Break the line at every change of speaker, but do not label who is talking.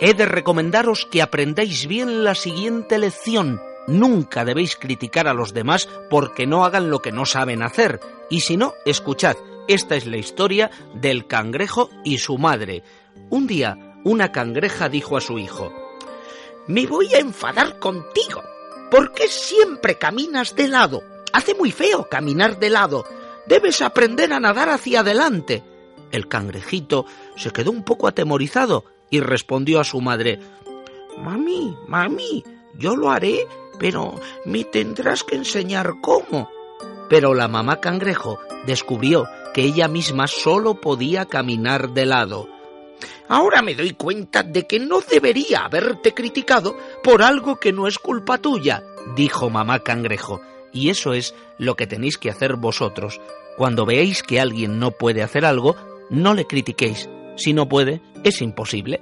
he de recomendaros que aprendáis bien la siguiente lección. Nunca debéis criticar a los demás porque no hagan lo que no saben hacer. Y si no, escuchad, esta es la historia del cangrejo y su madre. Un día, una cangreja dijo a su hijo, Me voy a enfadar contigo. ¿Por qué siempre caminas de lado? Hace muy feo caminar de lado. Debes aprender a nadar hacia adelante. El cangrejito se quedó un poco atemorizado y respondió a su madre Mami, mami, yo lo haré, pero me tendrás que enseñar cómo. Pero la mamá cangrejo descubrió que ella misma solo podía caminar de lado. Ahora me doy cuenta de que no debería haberte criticado por algo que no es culpa tuya, dijo mamá cangrejo. Y eso es lo que tenéis que hacer vosotros. Cuando veáis que alguien no puede hacer algo, no le critiquéis. Si no puede, es imposible.